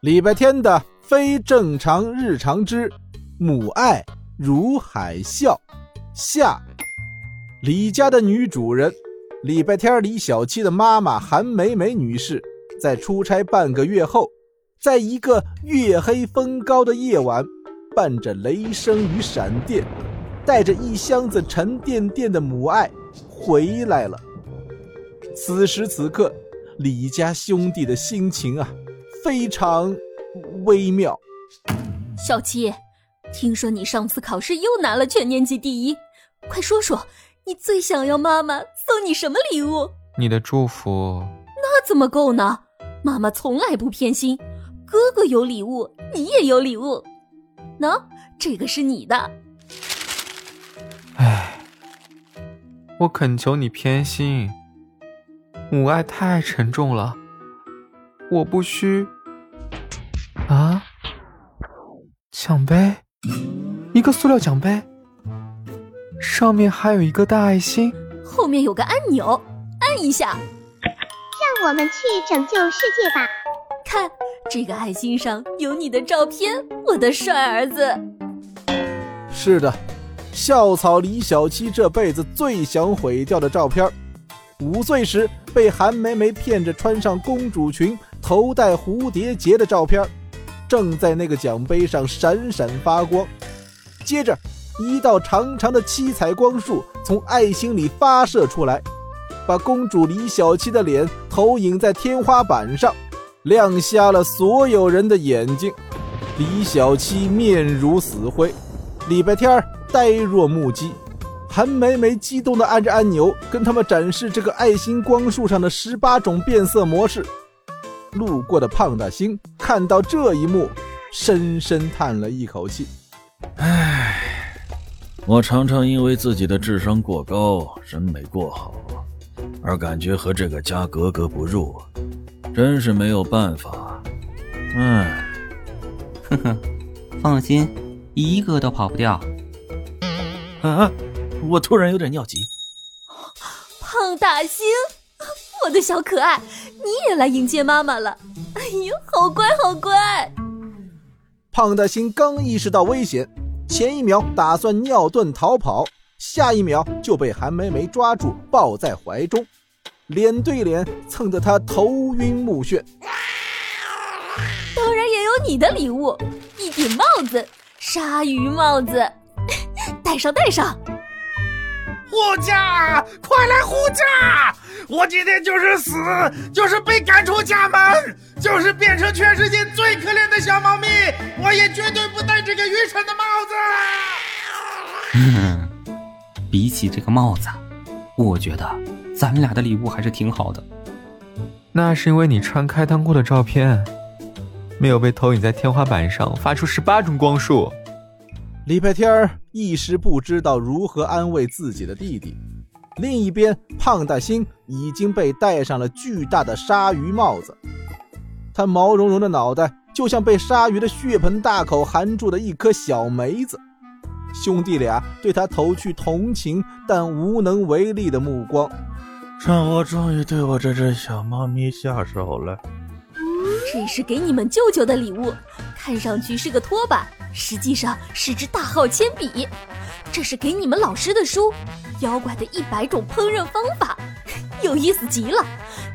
礼拜天的非正常日常之母爱如海啸下，李家的女主人礼拜天李小七的妈妈韩梅梅女士，在出差半个月后，在一个月黑风高的夜晚，伴着雷声与闪电，带着一箱子沉甸甸的母爱回来了。此时此刻，李家兄弟的心情啊，非常微妙。小七，听说你上次考试又拿了全年级第一，快说说，你最想要妈妈送你什么礼物？你的祝福。那怎么够呢？妈妈从来不偏心，哥哥有礼物，你也有礼物。喏，这个是你的。唉，我恳求你偏心。母爱太沉重了，我不需。啊，奖杯，一个塑料奖杯，上面还有一个大爱心，后面有个按钮，按一下。让我们去拯救世界吧！看，这个爱心上有你的照片，我的帅儿子。是的，校草李小七这辈子最想毁掉的照片。五岁时被韩梅梅骗着穿上公主裙、头戴蝴蝶结的照片，正在那个奖杯上闪闪发光。接着，一道长长的七彩光束从爱心里发射出来，把公主李小七的脸投影在天花板上，亮瞎了所有人的眼睛。李小七面如死灰，礼拜天呆若木鸡。韩梅梅激动地按着按钮，跟他们展示这个爱心光束上的十八种变色模式。路过的胖大星看到这一幕，深深叹了一口气：“唉，我常常因为自己的智商过高、审美过好，而感觉和这个家格格不入，真是没有办法。唉，呵呵，放心，一个都跑不掉。啊！”我突然有点尿急，胖大星，我的小可爱，你也来迎接妈妈了。哎呦，好乖好乖！胖大星刚意识到危险，前一秒打算尿遁逃跑，下一秒就被韩梅梅抓住抱在怀中，脸对脸蹭得他头晕目眩。当然也有你的礼物，一顶帽子，鲨鱼帽子，戴上戴上。护驾！快来护驾！我今天就是死，就是被赶出家门，就是变成全世界最可怜的小猫咪，我也绝对不戴这个愚蠢的帽子。比起这个帽子，我觉得咱俩的礼物还是挺好的。那是因为你穿开裆裤的照片，没有被投影在天花板上，发出十八种光束。礼拜天儿一时不知道如何安慰自己的弟弟。另一边，胖大星已经被戴上了巨大的鲨鱼帽子，他毛茸茸的脑袋就像被鲨鱼的血盆大口含住的一颗小梅子。兄弟俩对他投去同情但无能为力的目光。趁我终于对我这只小猫咪下手了。这是给你们舅舅的礼物，看上去是个拖把。实际上是支大号铅笔，这是给你们老师的书，妖怪的一百种烹饪方法，有意思极了。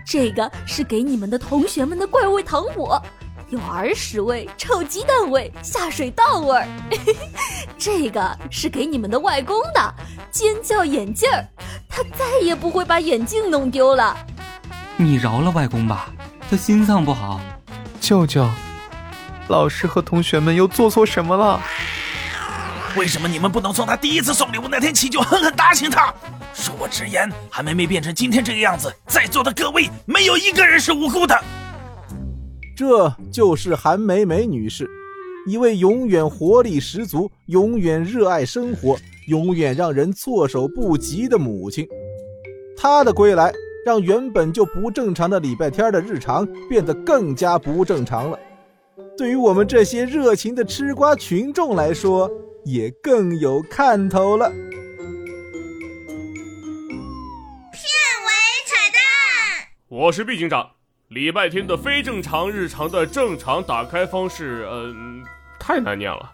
这个是给你们的同学们的怪味糖果，有儿屎味、臭鸡蛋味、下水道味儿。这个是给你们的外公的尖叫眼镜儿，他再也不会把眼镜弄丢了。你饶了外公吧，他心脏不好。舅舅。老师和同学们又做错什么了？为什么你们不能从他第一次送礼物那天起就狠狠打醒他？恕我直言，韩梅梅变成今天这个样子，在座的各位没有一个人是无辜的。这就是韩梅梅女士，一位永远活力十足、永远热爱生活、永远让人措手不及的母亲。她的归来，让原本就不正常的礼拜天的日常变得更加不正常了。对于我们这些热情的吃瓜群众来说，也更有看头了。片尾彩蛋，我是毕警长。礼拜天的非正常日常的正常打开方式，嗯、太难念了。